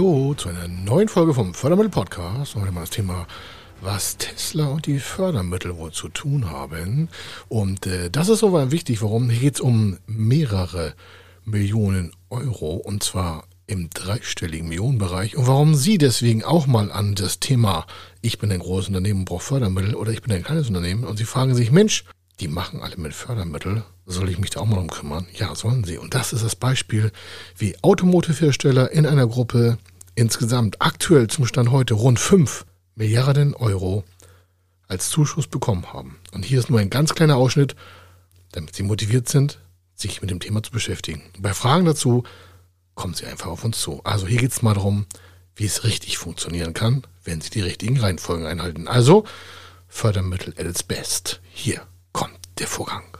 Hallo zu einer neuen Folge vom Fördermittel Podcast. Heute mal das Thema, was Tesla und die Fördermittel wohl zu tun haben. Und äh, das ist soweit wichtig. Warum? Hier geht es um mehrere Millionen Euro und zwar im dreistelligen Millionenbereich. Und warum Sie deswegen auch mal an das Thema, ich bin ein großes Unternehmen brauche Fördermittel oder ich bin ein kleines Unternehmen und Sie fragen sich, Mensch, die machen alle mit Fördermittel. Soll ich mich da auch mal drum kümmern? Ja, sollen sie. Und das ist das Beispiel, wie Automotive-Hersteller in einer Gruppe insgesamt aktuell zum Stand heute rund 5 Milliarden Euro als Zuschuss bekommen haben. Und hier ist nur ein ganz kleiner Ausschnitt, damit Sie motiviert sind, sich mit dem Thema zu beschäftigen. Bei Fragen dazu kommen Sie einfach auf uns zu. Also hier geht es mal darum, wie es richtig funktionieren kann, wenn Sie die richtigen Reihenfolgen einhalten. Also Fördermittel at its best. Hier kommt der Vorgang.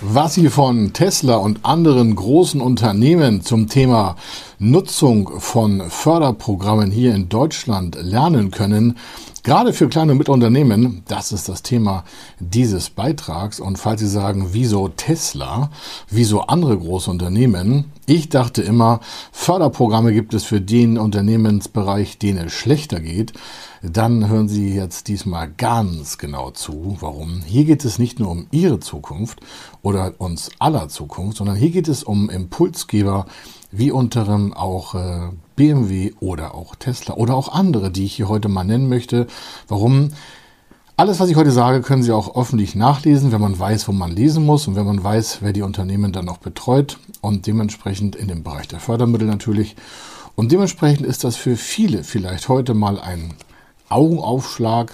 Was Sie von Tesla und anderen großen Unternehmen zum Thema Nutzung von Förderprogrammen hier in Deutschland lernen können, Gerade für kleine und mittlere Unternehmen, das ist das Thema dieses Beitrags. Und falls Sie sagen, wieso Tesla, wieso andere große Unternehmen, ich dachte immer, Förderprogramme gibt es für den Unternehmensbereich, denen es schlechter geht. Dann hören Sie jetzt diesmal ganz genau zu. Warum? Hier geht es nicht nur um Ihre Zukunft oder uns aller Zukunft, sondern hier geht es um Impulsgeber, wie unterem auch äh, BMW oder auch Tesla oder auch andere, die ich hier heute mal nennen möchte. Warum? Alles, was ich heute sage, können Sie auch öffentlich nachlesen, wenn man weiß, wo man lesen muss und wenn man weiß, wer die Unternehmen dann auch betreut und dementsprechend in dem Bereich der Fördermittel natürlich. Und dementsprechend ist das für viele vielleicht heute mal ein Augenaufschlag,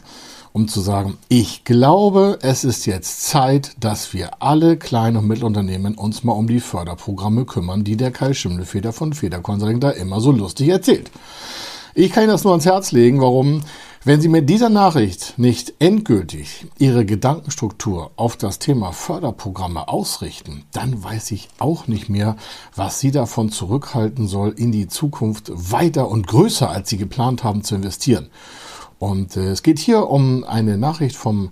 um zu sagen, ich glaube, es ist jetzt Zeit, dass wir alle kleinen und Mittelunternehmen uns mal um die Förderprogramme kümmern, die der Kai Schimmelfeder von Federkonsulting da immer so lustig erzählt. Ich kann Ihnen das nur ans Herz legen, warum, wenn Sie mit dieser Nachricht nicht endgültig Ihre Gedankenstruktur auf das Thema Förderprogramme ausrichten, dann weiß ich auch nicht mehr, was Sie davon zurückhalten soll, in die Zukunft weiter und größer, als Sie geplant haben, zu investieren. Und äh, es geht hier um eine Nachricht vom,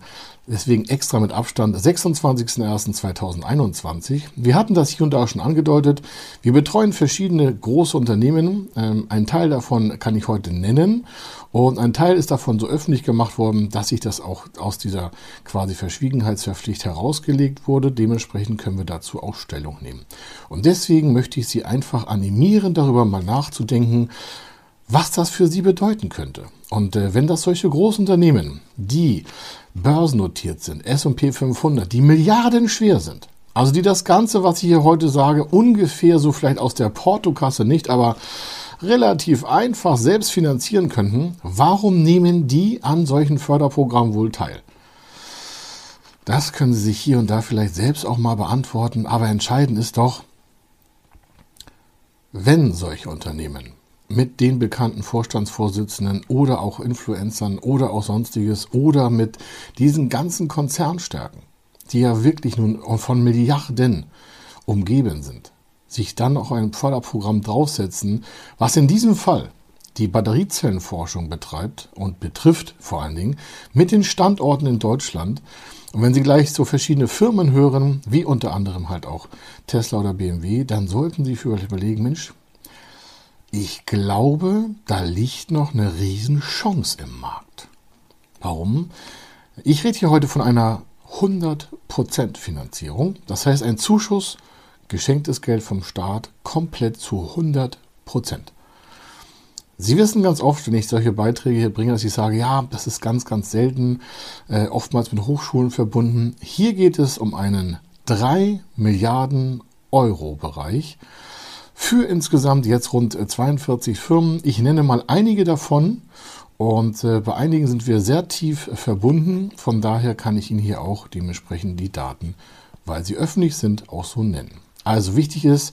deswegen extra mit Abstand, 26.01.2021. Wir hatten das hier und da schon angedeutet. Wir betreuen verschiedene große Unternehmen. Ähm, ein Teil davon kann ich heute nennen. Und ein Teil ist davon so öffentlich gemacht worden, dass sich das auch aus dieser quasi Verschwiegenheitsverpflicht herausgelegt wurde. Dementsprechend können wir dazu auch Stellung nehmen. Und deswegen möchte ich Sie einfach animieren, darüber mal nachzudenken, was das für Sie bedeuten könnte. Und äh, wenn das solche Großunternehmen, die börsennotiert sind, S&P 500, die Milliarden schwer sind, also die das Ganze, was ich hier heute sage, ungefähr so vielleicht aus der Portokasse nicht, aber relativ einfach selbst finanzieren könnten, warum nehmen die an solchen Förderprogrammen wohl teil? Das können Sie sich hier und da vielleicht selbst auch mal beantworten, aber entscheidend ist doch, wenn solche Unternehmen mit den bekannten Vorstandsvorsitzenden oder auch Influencern oder auch sonstiges oder mit diesen ganzen Konzernstärken, die ja wirklich nun von Milliarden umgeben sind, sich dann auch ein Förderprogramm draufsetzen, was in diesem Fall die Batteriezellenforschung betreibt und betrifft vor allen Dingen mit den Standorten in Deutschland. Und wenn Sie gleich so verschiedene Firmen hören, wie unter anderem halt auch Tesla oder BMW, dann sollten Sie für euch überlegen, Mensch, ich glaube, da liegt noch eine Riesenchance im Markt. Warum? Ich rede hier heute von einer 100% Finanzierung. Das heißt, ein Zuschuss, geschenktes Geld vom Staat, komplett zu 100%. Sie wissen ganz oft, wenn ich solche Beiträge hier bringe, dass ich sage, ja, das ist ganz, ganz selten, äh, oftmals mit Hochschulen verbunden. Hier geht es um einen 3 Milliarden Euro Bereich für insgesamt jetzt rund 42 Firmen. Ich nenne mal einige davon und äh, bei einigen sind wir sehr tief verbunden. Von daher kann ich Ihnen hier auch dementsprechend die Daten, weil sie öffentlich sind, auch so nennen. Also wichtig ist,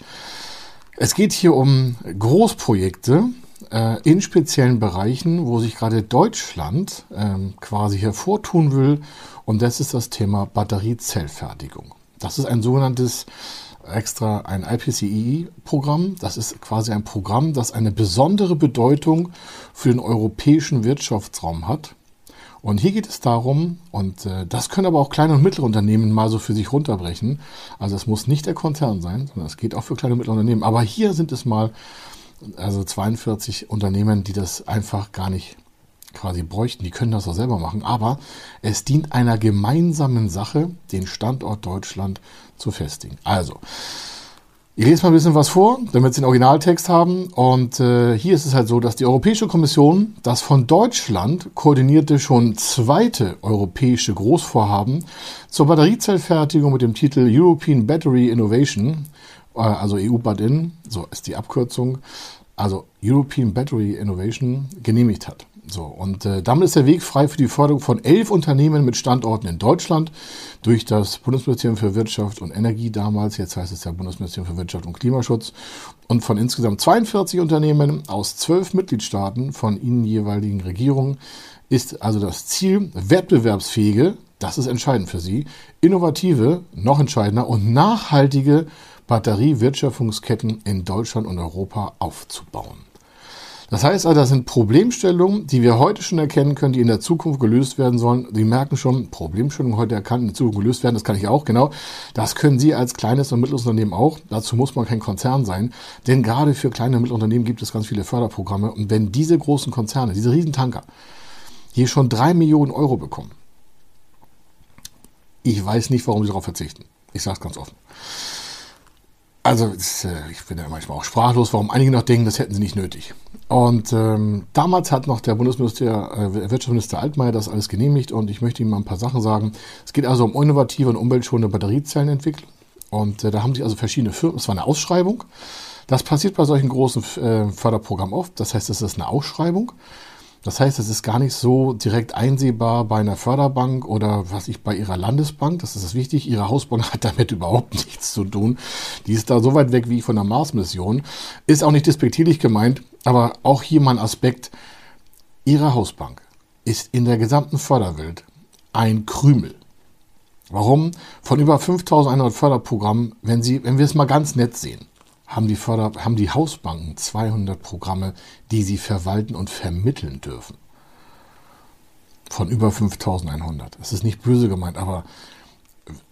es geht hier um Großprojekte äh, in speziellen Bereichen, wo sich gerade Deutschland ähm, quasi hervortun will. Und das ist das Thema Batteriezellfertigung. Das ist ein sogenanntes extra ein IPCEI-Programm. Das ist quasi ein Programm, das eine besondere Bedeutung für den europäischen Wirtschaftsraum hat. Und hier geht es darum, und äh, das können aber auch kleine und mittlere Unternehmen mal so für sich runterbrechen. Also es muss nicht der Konzern sein, sondern es geht auch für kleine und mittlere Unternehmen. Aber hier sind es mal also 42 Unternehmen, die das einfach gar nicht quasi bräuchten. Die können das auch selber machen. Aber es dient einer gemeinsamen Sache, den Standort Deutschland zu festigen. Also, ich lese mal ein bisschen was vor, damit Sie den Originaltext haben. Und äh, hier ist es halt so, dass die Europäische Kommission das von Deutschland koordinierte schon zweite europäische Großvorhaben zur Batteriezellfertigung mit dem Titel European Battery Innovation, äh, also EU-BAT-IN, so ist die Abkürzung, also European Battery Innovation, genehmigt hat. So, und äh, damit ist der Weg frei für die Förderung von elf Unternehmen mit Standorten in Deutschland durch das Bundesministerium für Wirtschaft und Energie damals, jetzt heißt es ja Bundesministerium für Wirtschaft und Klimaschutz, und von insgesamt 42 Unternehmen aus zwölf Mitgliedstaaten von ihnen jeweiligen Regierungen ist also das Ziel, wettbewerbsfähige, das ist entscheidend für sie, innovative, noch entscheidender und nachhaltige Batteriewirtschaftungsketten in Deutschland und Europa aufzubauen. Das heißt also, das sind Problemstellungen, die wir heute schon erkennen können, die in der Zukunft gelöst werden sollen. Sie merken schon, Problemstellungen heute erkannt, in der Zukunft gelöst werden, das kann ich auch, genau. Das können Sie als kleines und mittleres Unternehmen auch. Dazu muss man kein Konzern sein. Denn gerade für kleine und mittlere Unternehmen gibt es ganz viele Förderprogramme. Und wenn diese großen Konzerne, diese Riesentanker, hier schon drei Millionen Euro bekommen, ich weiß nicht, warum sie darauf verzichten. Ich sage es ganz offen. Also äh, ich bin ja manchmal auch sprachlos, warum einige noch denken, das hätten sie nicht nötig. Und ähm, damals hat noch der Bundesminister, äh, Wirtschaftsminister Altmaier das alles genehmigt und ich möchte Ihnen mal ein paar Sachen sagen. Es geht also um innovative und umweltschonende Batteriezellenentwicklung. Und äh, da haben sich also verschiedene Firmen, es war eine Ausschreibung. Das passiert bei solchen großen äh, Förderprogrammen oft. Das heißt, es ist eine Ausschreibung. Das heißt, es ist gar nicht so direkt einsehbar bei einer Förderbank oder was ich bei ihrer Landesbank. Das ist das wichtig. Ihre Hausbank hat damit überhaupt nichts zu tun. Die ist da so weit weg wie von der Mars-Mission. Ist auch nicht despektierlich gemeint, aber auch hier mal ein Aspekt. Ihre Hausbank ist in der gesamten Förderwelt ein Krümel. Warum? Von über 5100 Förderprogrammen, wenn Sie, wenn wir es mal ganz nett sehen haben die, Förder haben die Hausbanken 200 Programme, die sie verwalten und vermitteln dürfen. Von über 5100. Das ist nicht böse gemeint, aber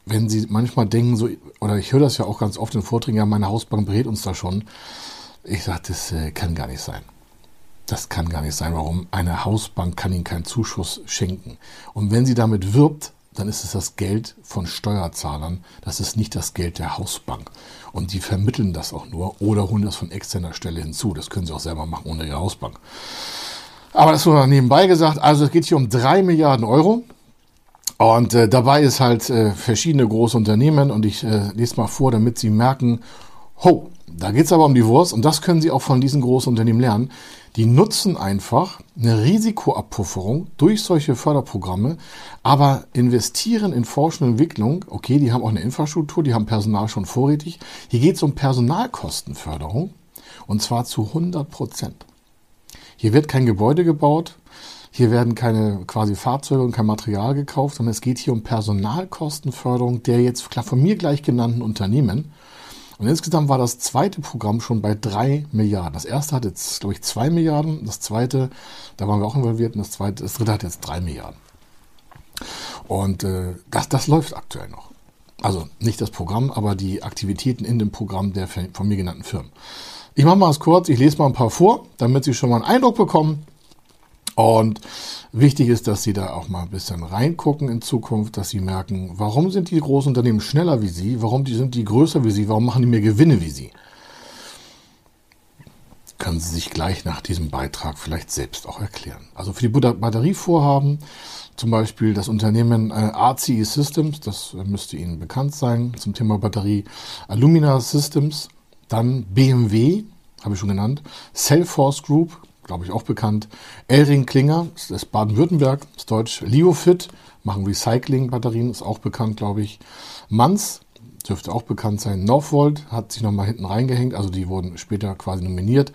wenn Sie manchmal denken, so, oder ich höre das ja auch ganz oft in Vorträgen, ja, meine Hausbank berät uns da schon. Ich sage, das äh, kann gar nicht sein. Das kann gar nicht sein. Warum? Eine Hausbank kann Ihnen keinen Zuschuss schenken. Und wenn sie damit wirbt, dann ist es das Geld von Steuerzahlern. Das ist nicht das Geld der Hausbank. Und die vermitteln das auch nur oder holen das von externer Stelle hinzu. Das können sie auch selber machen ohne ihre Hausbank. Aber das nur nebenbei gesagt. Also es geht hier um drei Milliarden Euro. Und äh, dabei ist halt äh, verschiedene große Unternehmen. Und ich äh, lese mal vor, damit Sie merken, ho, da geht es aber um die Wurst. Und das können Sie auch von diesen großen Unternehmen lernen die nutzen einfach eine Risikoabpufferung durch solche Förderprogramme, aber investieren in Forschung und Entwicklung. Okay, die haben auch eine Infrastruktur, die haben Personal schon vorrätig. Hier geht es um Personalkostenförderung und zwar zu 100 Prozent. Hier wird kein Gebäude gebaut, hier werden keine quasi Fahrzeuge und kein Material gekauft, sondern es geht hier um Personalkostenförderung der jetzt von mir gleich genannten Unternehmen. Und insgesamt war das zweite Programm schon bei drei Milliarden. Das erste hat jetzt, glaube ich, zwei Milliarden. Das zweite, da waren wir auch involviert. Und das, zweite, das dritte hat jetzt drei Milliarden. Und äh, das, das läuft aktuell noch. Also nicht das Programm, aber die Aktivitäten in dem Programm der von mir genannten Firmen. Ich mache mal es kurz, ich lese mal ein paar vor, damit Sie schon mal einen Eindruck bekommen, und wichtig ist, dass Sie da auch mal ein bisschen reingucken in Zukunft, dass Sie merken, warum sind die großen Unternehmen schneller wie Sie, warum sind die größer wie Sie, warum machen die mehr Gewinne wie Sie. können Sie sich gleich nach diesem Beitrag vielleicht selbst auch erklären. Also für die Batterievorhaben zum Beispiel das Unternehmen äh, RCE Systems, das äh, müsste Ihnen bekannt sein zum Thema Batterie, Alumina Systems, dann BMW, habe ich schon genannt, Cellforce Group, glaube ich auch bekannt, Elring Klinger, das ist Baden-Württemberg, ist deutsch, Liofit, machen Recycling-Batterien, ist auch bekannt, glaube ich, Manz, dürfte auch bekannt sein, Northvolt hat sich nochmal hinten reingehängt, also die wurden später quasi nominiert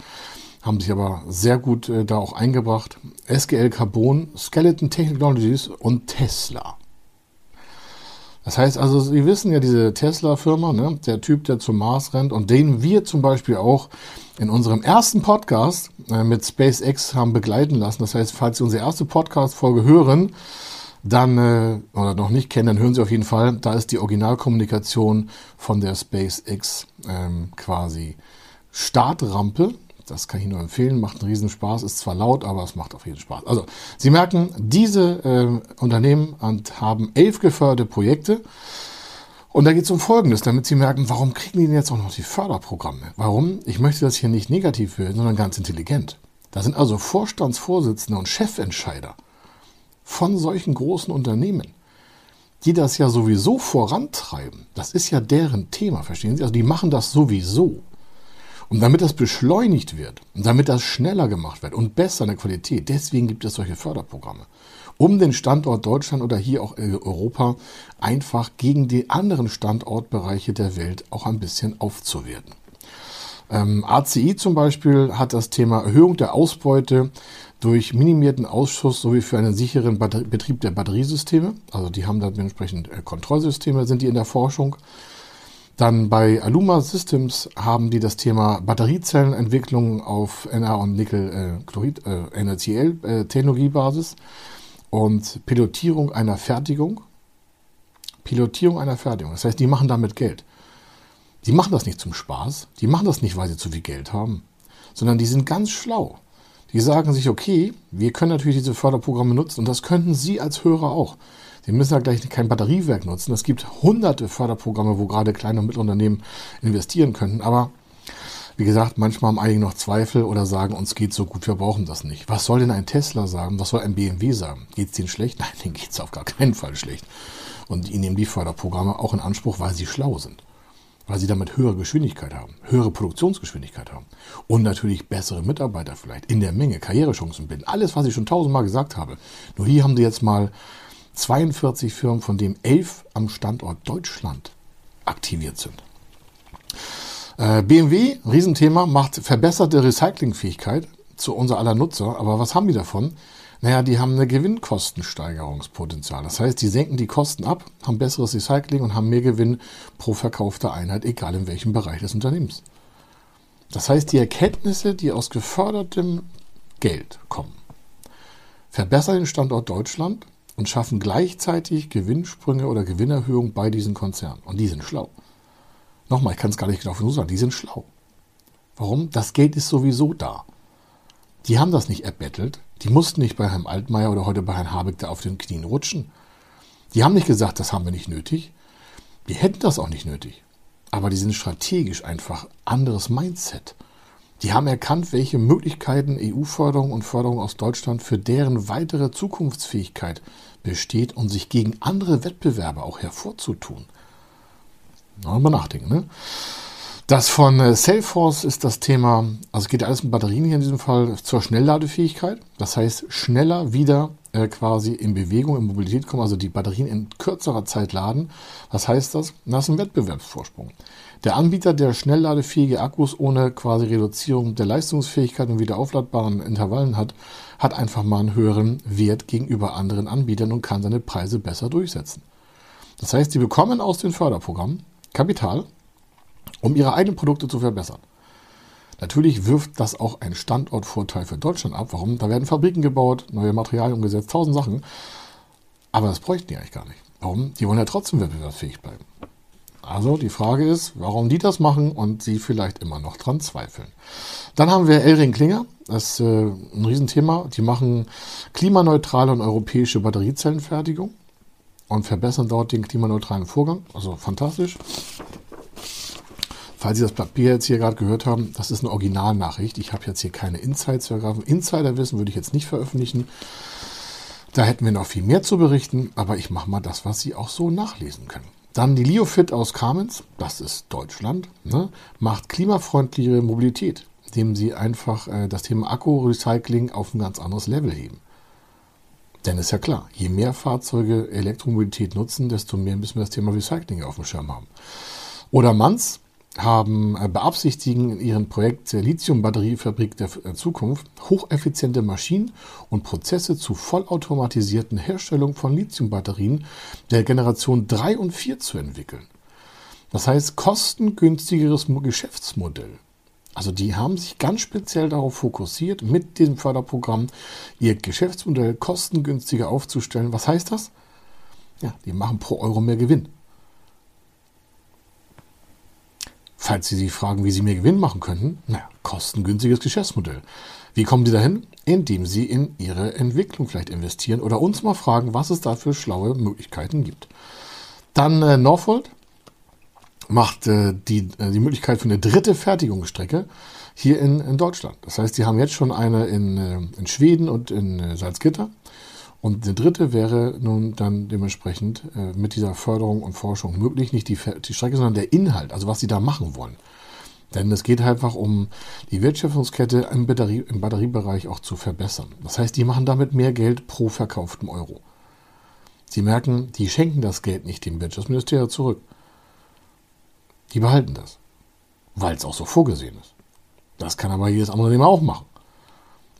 haben sich aber sehr gut äh, da auch eingebracht. SGL Carbon, Skeleton Technologies und Tesla. Das heißt also, Sie wissen ja, diese Tesla-Firma, ne, der Typ, der zum Mars rennt und den wir zum Beispiel auch in unserem ersten Podcast äh, mit SpaceX haben begleiten lassen. Das heißt, falls Sie unsere erste Podcast-Folge hören, dann äh, oder noch nicht kennen, dann hören Sie auf jeden Fall. Da ist die Originalkommunikation von der SpaceX ähm, quasi Startrampe das kann ich nur empfehlen, macht einen riesen Spaß, ist zwar laut, aber es macht auf jeden Spaß. Also, Sie merken, diese äh, Unternehmen haben elf geförderte Projekte. Und da geht es um Folgendes, damit Sie merken, warum kriegen die denn jetzt auch noch die Förderprogramme? Warum? Ich möchte das hier nicht negativ hören, sondern ganz intelligent. Da sind also Vorstandsvorsitzende und Chefentscheider von solchen großen Unternehmen, die das ja sowieso vorantreiben. Das ist ja deren Thema, verstehen Sie? Also die machen das sowieso. Und damit das beschleunigt wird und damit das schneller gemacht wird und besser in der Qualität, deswegen gibt es solche Förderprogramme, um den Standort Deutschland oder hier auch Europa einfach gegen die anderen Standortbereiche der Welt auch ein bisschen aufzuwerten. Ähm, ACI zum Beispiel hat das Thema Erhöhung der Ausbeute durch minimierten Ausschuss sowie für einen sicheren Batter Betrieb der Batteriesysteme. Also die haben da dementsprechend äh, Kontrollsysteme, sind die in der Forschung. Dann bei Aluma Systems haben die das Thema Batteriezellenentwicklung auf Na- und Nickel-Chlorid, äh, äh, NaCl-Technologiebasis äh, und Pilotierung einer Fertigung. Pilotierung einer Fertigung. Das heißt, die machen damit Geld. Die machen das nicht zum Spaß. Die machen das nicht, weil sie zu viel Geld haben, sondern die sind ganz schlau. Die sagen sich, okay, wir können natürlich diese Förderprogramme nutzen und das könnten Sie als Hörer auch. Sie müssen ja gleich kein Batteriewerk nutzen. Es gibt hunderte Förderprogramme, wo gerade kleine und Mittelunternehmen investieren könnten. Aber wie gesagt, manchmal haben einige noch Zweifel oder sagen, uns geht so gut, wir brauchen das nicht. Was soll denn ein Tesla sagen? Was soll ein BMW sagen? Geht es denen schlecht? Nein, denen geht es auf gar keinen Fall schlecht. Und die nehmen die Förderprogramme auch in Anspruch, weil sie schlau sind. Weil sie damit höhere Geschwindigkeit haben, höhere Produktionsgeschwindigkeit haben. Und natürlich bessere Mitarbeiter vielleicht in der Menge, Karrierechancen bilden. Alles, was ich schon tausendmal gesagt habe. Nur hier haben sie jetzt mal 42 Firmen, von denen 11 am Standort Deutschland aktiviert sind. Äh, BMW, Riesenthema, macht verbesserte Recyclingfähigkeit zu unser aller Nutzer. Aber was haben die davon? Naja, die haben eine Gewinnkostensteigerungspotenzial. Das heißt, die senken die Kosten ab, haben besseres Recycling und haben mehr Gewinn pro verkaufter Einheit, egal in welchem Bereich des Unternehmens. Das heißt, die Erkenntnisse, die aus gefördertem Geld kommen, verbessern den Standort Deutschland, und schaffen gleichzeitig Gewinnsprünge oder Gewinnerhöhungen bei diesen Konzernen. Und die sind schlau. Nochmal, ich kann es gar nicht genau so sagen, die sind schlau. Warum? Das Geld ist sowieso da. Die haben das nicht erbettelt. Die mussten nicht bei Herrn Altmaier oder heute bei Herrn Habeck da auf den Knien rutschen. Die haben nicht gesagt, das haben wir nicht nötig. Die hätten das auch nicht nötig. Aber die sind strategisch einfach anderes Mindset. Die haben erkannt, welche Möglichkeiten EU-Förderung und Förderung aus Deutschland für deren weitere Zukunftsfähigkeit besteht und sich gegen andere Wettbewerber auch hervorzutun. Mal nachdenken. Ne? Das von äh, Salesforce ist das Thema, also es geht alles um Batterien hier in diesem Fall, zur Schnellladefähigkeit. Das heißt, schneller wieder äh, quasi in Bewegung, in Mobilität kommen, also die Batterien in kürzerer Zeit laden. Was heißt das? Das ist ein Wettbewerbsvorsprung. Der Anbieter, der schnellladefähige Akkus ohne quasi Reduzierung der Leistungsfähigkeit und wieder aufladbaren Intervallen hat, hat einfach mal einen höheren Wert gegenüber anderen Anbietern und kann seine Preise besser durchsetzen. Das heißt, sie bekommen aus den Förderprogrammen Kapital, um ihre eigenen Produkte zu verbessern. Natürlich wirft das auch einen Standortvorteil für Deutschland ab. Warum? Da werden Fabriken gebaut, neue Materialien umgesetzt, tausend Sachen. Aber das bräuchten die eigentlich gar nicht. Warum? Die wollen ja trotzdem wettbewerbsfähig bleiben. Also die Frage ist, warum die das machen und sie vielleicht immer noch dran zweifeln. Dann haben wir Elring Klinger, das ist äh, ein Riesenthema. Die machen klimaneutrale und europäische Batteriezellenfertigung und verbessern dort den klimaneutralen Vorgang. Also fantastisch. Falls Sie das Papier jetzt hier gerade gehört haben, das ist eine Originalnachricht. Ich habe jetzt hier keine Insights ergreifen. Insiderwissen würde ich jetzt nicht veröffentlichen. Da hätten wir noch viel mehr zu berichten, aber ich mache mal das, was Sie auch so nachlesen können. Dann die Liofit aus Kamenz, das ist Deutschland, ne, macht klimafreundlichere Mobilität, indem sie einfach äh, das Thema Akku-Recycling auf ein ganz anderes Level heben. Denn ist ja klar, je mehr Fahrzeuge Elektromobilität nutzen, desto mehr müssen wir das Thema Recycling auf dem Schirm haben. Oder Manz haben äh, beabsichtigen in ihrem Projekt der Lithium-Batteriefabrik der äh, Zukunft hocheffiziente Maschinen und Prozesse zur vollautomatisierten Herstellung von Lithium-Batterien der Generation 3 und 4 zu entwickeln. Das heißt, kostengünstigeres Geschäftsmodell. Also die haben sich ganz speziell darauf fokussiert, mit diesem Förderprogramm ihr Geschäftsmodell kostengünstiger aufzustellen. Was heißt das? Ja, die machen pro Euro mehr Gewinn. Falls Sie sich fragen, wie Sie mehr Gewinn machen könnten, naja, kostengünstiges Geschäftsmodell. Wie kommen Sie dahin? Indem Sie in Ihre Entwicklung vielleicht investieren oder uns mal fragen, was es da für schlaue Möglichkeiten gibt. Dann äh, Norfolk macht äh, die, äh, die Möglichkeit für eine dritte Fertigungsstrecke hier in, in Deutschland. Das heißt, Sie haben jetzt schon eine in, äh, in Schweden und in äh, Salzgitter. Und eine dritte wäre nun dann dementsprechend äh, mit dieser Förderung und Forschung möglich, nicht die, die Strecke, sondern der Inhalt, also was sie da machen wollen. Denn es geht einfach um die Wertschöpfungskette im, Batterie, im Batteriebereich auch zu verbessern. Das heißt, die machen damit mehr Geld pro verkauftem Euro. Sie merken, die schenken das Geld nicht dem Wirtschaftsministerium zurück. Die behalten das, weil es auch so vorgesehen ist. Das kann aber jedes andere Unternehmen auch machen.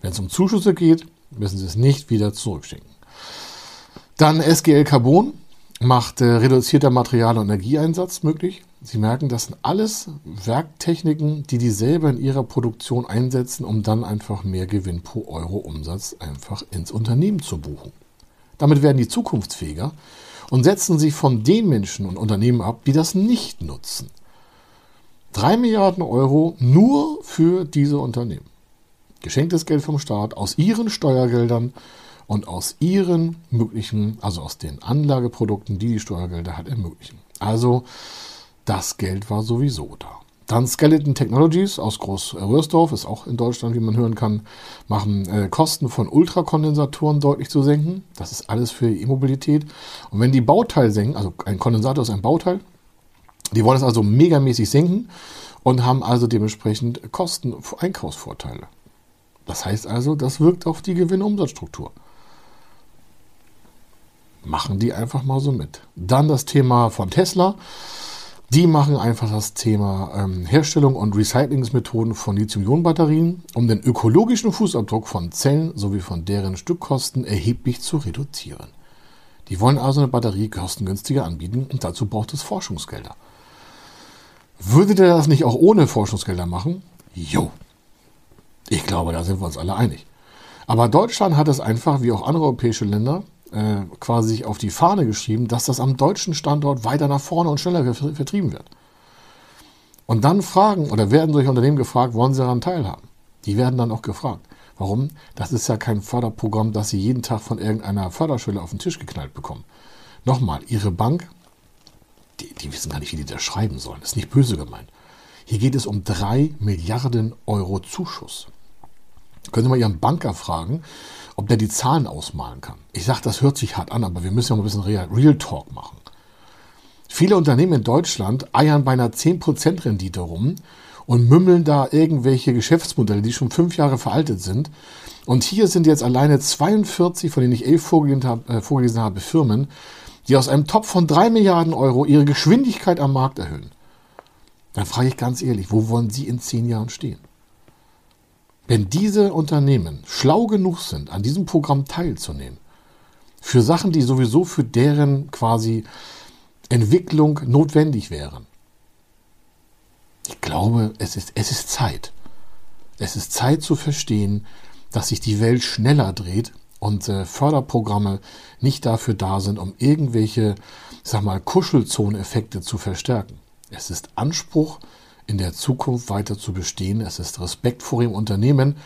Wenn es um Zuschüsse geht, müssen Sie es nicht wieder zurückschicken. Dann SGL Carbon macht äh, reduzierter Material- und Energieeinsatz möglich. Sie merken, das sind alles Werktechniken, die die selber in ihrer Produktion einsetzen, um dann einfach mehr Gewinn pro Euro Umsatz einfach ins Unternehmen zu buchen. Damit werden die zukunftsfähiger und setzen sich von den Menschen und Unternehmen ab, die das nicht nutzen. Drei Milliarden Euro nur für diese Unternehmen geschenktes Geld vom Staat aus ihren Steuergeldern und aus ihren möglichen, also aus den Anlageprodukten, die die Steuergelder hat, ermöglichen. Also das Geld war sowieso da. Dann Skeleton Technologies aus Groß-Röhrsdorf, ist auch in Deutschland, wie man hören kann, machen äh, Kosten von Ultrakondensatoren deutlich zu senken. Das ist alles für E-Mobilität. Und wenn die Bauteil senken, also ein Kondensator ist ein Bauteil, die wollen es also megamäßig senken und haben also dementsprechend Kosten, Einkaufsvorteile. Das heißt also, das wirkt auf die Gewinn-Umsatzstruktur. Machen die einfach mal so mit. Dann das Thema von Tesla. Die machen einfach das Thema ähm, Herstellung und Recyclingsmethoden von Lithium-Ionen-Batterien, um den ökologischen Fußabdruck von Zellen sowie von deren Stückkosten erheblich zu reduzieren. Die wollen also eine Batterie kostengünstiger anbieten und dazu braucht es Forschungsgelder. Würde der das nicht auch ohne Forschungsgelder machen? Jo, ich glaube, da sind wir uns alle einig. Aber Deutschland hat es einfach, wie auch andere europäische Länder, äh, quasi sich auf die Fahne geschrieben, dass das am deutschen Standort weiter nach vorne und schneller vertrieben wird. Und dann fragen oder werden solche Unternehmen gefragt, wollen sie daran teilhaben? Die werden dann auch gefragt. Warum? Das ist ja kein Förderprogramm, das sie jeden Tag von irgendeiner Förderschule auf den Tisch geknallt bekommen. Nochmal, ihre Bank, die, die wissen gar nicht, wie die das schreiben sollen. Das ist nicht böse gemeint. Hier geht es um drei Milliarden Euro Zuschuss. Können Sie mal Ihren Banker fragen, ob der die Zahlen ausmalen kann. Ich sage, das hört sich hart an, aber wir müssen ja mal ein bisschen Real, Real Talk machen. Viele Unternehmen in Deutschland eiern bei einer 10% Rendite rum und mümmeln da irgendwelche Geschäftsmodelle, die schon fünf Jahre veraltet sind. Und hier sind jetzt alleine 42, von denen ich elf vorgelesen habe, äh, vorgelesen habe Firmen, die aus einem Topf von drei Milliarden Euro ihre Geschwindigkeit am Markt erhöhen. Dann frage ich ganz ehrlich, wo wollen Sie in zehn Jahren stehen? Wenn diese Unternehmen schlau genug sind, an diesem Programm teilzunehmen, für Sachen, die sowieso für deren quasi Entwicklung notwendig wären, ich glaube, es ist, es ist Zeit. Es ist Zeit zu verstehen, dass sich die Welt schneller dreht und äh, Förderprogramme nicht dafür da sind, um irgendwelche, sag mal, Kuschelzoneffekte zu verstärken. Es ist Anspruch, in der Zukunft weiter zu bestehen. Es ist Respekt vor ihrem Unternehmen,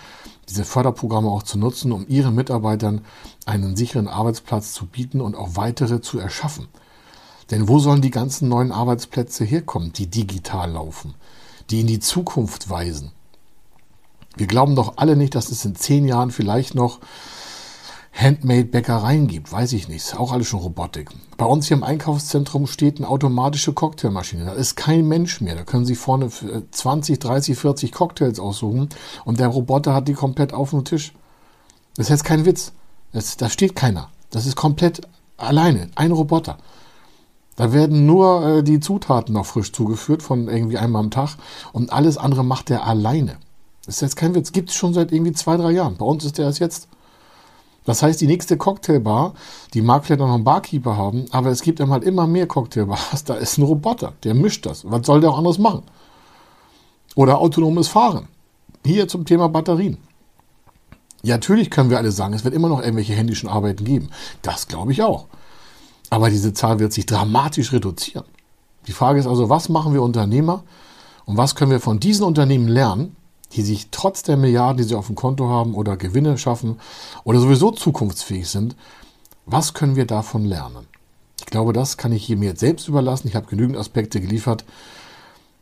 diese Förderprogramme auch zu nutzen, um ihren Mitarbeitern einen sicheren Arbeitsplatz zu bieten und auch weitere zu erschaffen. Denn wo sollen die ganzen neuen Arbeitsplätze herkommen, die digital laufen, die in die Zukunft weisen? Wir glauben doch alle nicht, dass es in zehn Jahren vielleicht noch Handmade-Bäckereien gibt, weiß ich nicht. Auch alles schon Robotik. Bei uns hier im Einkaufszentrum steht eine automatische Cocktailmaschine. Da ist kein Mensch mehr. Da können Sie vorne 20, 30, 40 Cocktails aussuchen und der Roboter hat die komplett auf dem Tisch. Das ist jetzt kein Witz. Das, da steht keiner. Das ist komplett alleine. Ein Roboter. Da werden nur äh, die Zutaten noch frisch zugeführt von irgendwie einmal am Tag und alles andere macht der alleine. Das ist jetzt kein Witz. Gibt es schon seit irgendwie zwei, drei Jahren. Bei uns ist der erst jetzt. Das heißt, die nächste Cocktailbar, die mag vielleicht noch einen Barkeeper haben, aber es gibt halt immer mehr Cocktailbars. Da ist ein Roboter, der mischt das. Was soll der auch anderes machen? Oder autonomes Fahren. Hier zum Thema Batterien. Ja, natürlich können wir alle sagen, es wird immer noch irgendwelche händischen Arbeiten geben. Das glaube ich auch. Aber diese Zahl wird sich dramatisch reduzieren. Die Frage ist also, was machen wir Unternehmer und was können wir von diesen Unternehmen lernen, die sich trotz der Milliarden, die sie auf dem Konto haben oder Gewinne schaffen oder sowieso zukunftsfähig sind, was können wir davon lernen? Ich glaube, das kann ich hier mir jetzt selbst überlassen. Ich habe genügend Aspekte geliefert.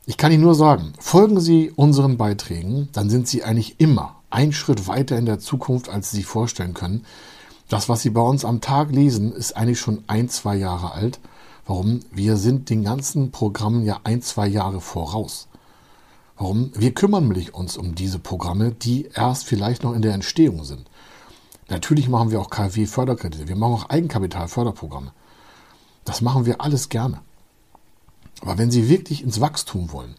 Ich kann Ihnen nur sagen, folgen Sie unseren Beiträgen, dann sind Sie eigentlich immer einen Schritt weiter in der Zukunft, als Sie sich vorstellen können. Das, was Sie bei uns am Tag lesen, ist eigentlich schon ein, zwei Jahre alt. Warum? Wir sind den ganzen Programmen ja ein, zwei Jahre voraus. Warum? Wir kümmern uns um diese Programme, die erst vielleicht noch in der Entstehung sind. Natürlich machen wir auch KfW-Förderkredite, wir machen auch Eigenkapitalförderprogramme. Das machen wir alles gerne. Aber wenn Sie wirklich ins Wachstum wollen,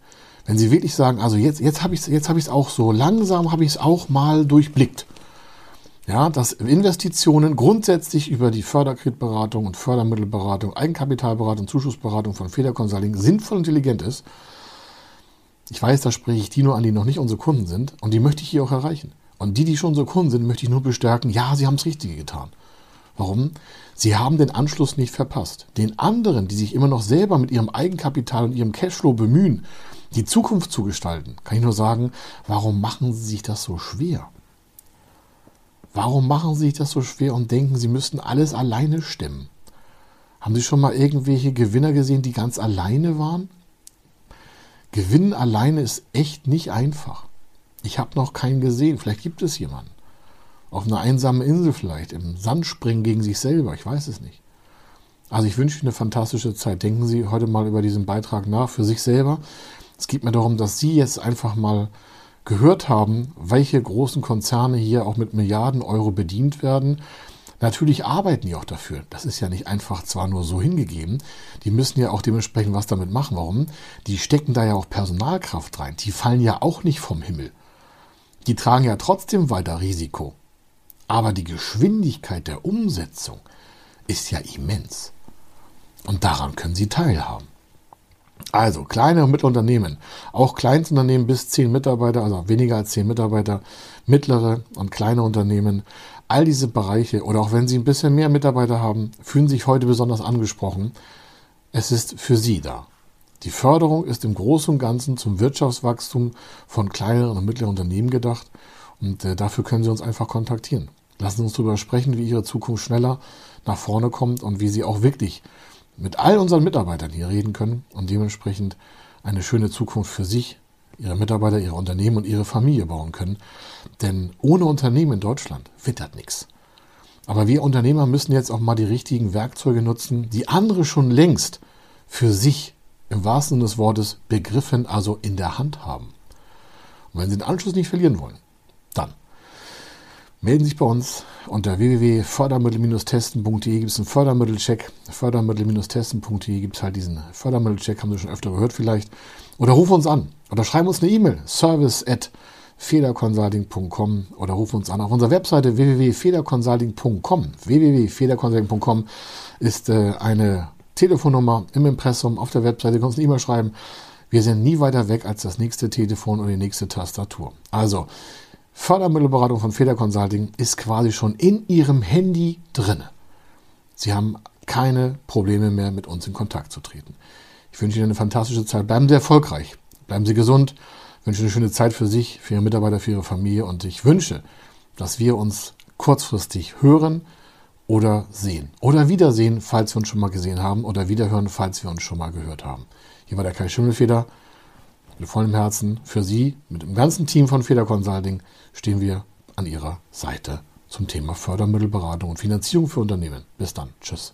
wenn Sie wirklich sagen, also jetzt, jetzt habe ich es hab auch so, langsam habe ich es auch mal durchblickt. Ja, dass Investitionen grundsätzlich über die Förderkreditberatung und Fördermittelberatung, Eigenkapitalberatung, Zuschussberatung von Feder Consulting sinnvoll und intelligent ist, ich weiß, da spreche ich die nur an, die noch nicht unsere Kunden sind und die möchte ich hier auch erreichen. Und die, die schon unsere Kunden sind, möchte ich nur bestärken, ja, sie haben das Richtige getan. Warum? Sie haben den Anschluss nicht verpasst. Den anderen, die sich immer noch selber mit ihrem Eigenkapital und ihrem Cashflow bemühen, die Zukunft zu gestalten, kann ich nur sagen, warum machen sie sich das so schwer? Warum machen sie sich das so schwer und denken, sie müssten alles alleine stemmen? Haben Sie schon mal irgendwelche Gewinner gesehen, die ganz alleine waren? Gewinnen alleine ist echt nicht einfach. Ich habe noch keinen gesehen. Vielleicht gibt es jemanden. Auf einer einsamen Insel vielleicht, im Sand springen gegen sich selber. Ich weiß es nicht. Also ich wünsche Ihnen eine fantastische Zeit. Denken Sie heute mal über diesen Beitrag nach für sich selber. Es geht mir darum, dass Sie jetzt einfach mal gehört haben, welche großen Konzerne hier auch mit Milliarden Euro bedient werden Natürlich arbeiten die auch dafür. Das ist ja nicht einfach zwar nur so hingegeben. Die müssen ja auch dementsprechend was damit machen. Warum? Die stecken da ja auch Personalkraft rein. Die fallen ja auch nicht vom Himmel. Die tragen ja trotzdem weiter Risiko. Aber die Geschwindigkeit der Umsetzung ist ja immens. Und daran können sie teilhaben. Also kleine und Mittelunternehmen, auch Kleinstunternehmen bis 10 Mitarbeiter, also weniger als 10 Mitarbeiter, mittlere und kleine Unternehmen, all diese Bereiche oder auch wenn Sie ein bisschen mehr Mitarbeiter haben, fühlen sich heute besonders angesprochen. Es ist für Sie da. Die Förderung ist im Großen und Ganzen zum Wirtschaftswachstum von kleineren und mittleren Unternehmen gedacht und äh, dafür können Sie uns einfach kontaktieren. Lassen Sie uns darüber sprechen, wie Ihre Zukunft schneller nach vorne kommt und wie Sie auch wirklich mit all unseren Mitarbeitern hier reden können und dementsprechend eine schöne Zukunft für sich, ihre Mitarbeiter, ihre Unternehmen und ihre Familie bauen können. Denn ohne Unternehmen in Deutschland wird nichts. Aber wir Unternehmer müssen jetzt auch mal die richtigen Werkzeuge nutzen, die andere schon längst für sich im wahrsten Sinne des Wortes begriffen, also in der Hand haben. Und wenn Sie den Anschluss nicht verlieren wollen, dann melden Sie sich bei uns unter www.fördermittel-testen.de gibt es einen Fördermittelcheck. Fördermittel-testen.de gibt es halt diesen Fördermittelcheck, haben Sie schon öfter gehört vielleicht. Oder rufen uns an oder schreiben uns eine E-Mail, service at federconsulting.com oder rufen uns an auf unserer Webseite www.federconsulting.com. www.federconsulting.com ist äh, eine Telefonnummer im Impressum auf der Webseite. Du kannst eine E-Mail schreiben. Wir sind nie weiter weg als das nächste Telefon oder die nächste Tastatur. Also, Fördermittelberatung von Feder Consulting ist quasi schon in Ihrem Handy drin. Sie haben keine Probleme mehr, mit uns in Kontakt zu treten. Ich wünsche Ihnen eine fantastische Zeit. Bleiben Sie erfolgreich. Bleiben Sie gesund. Wünsche eine schöne Zeit für sich, für Ihre Mitarbeiter, für Ihre Familie. Und ich wünsche, dass wir uns kurzfristig hören oder sehen. Oder wiedersehen, falls wir uns schon mal gesehen haben. Oder wiederhören, falls wir uns schon mal gehört haben. Hier war der Kai Schimmelfeder. Mit vollem Herzen für Sie, mit dem ganzen Team von Feder Consulting, stehen wir an Ihrer Seite zum Thema Fördermittelberatung und Finanzierung für Unternehmen. Bis dann. Tschüss.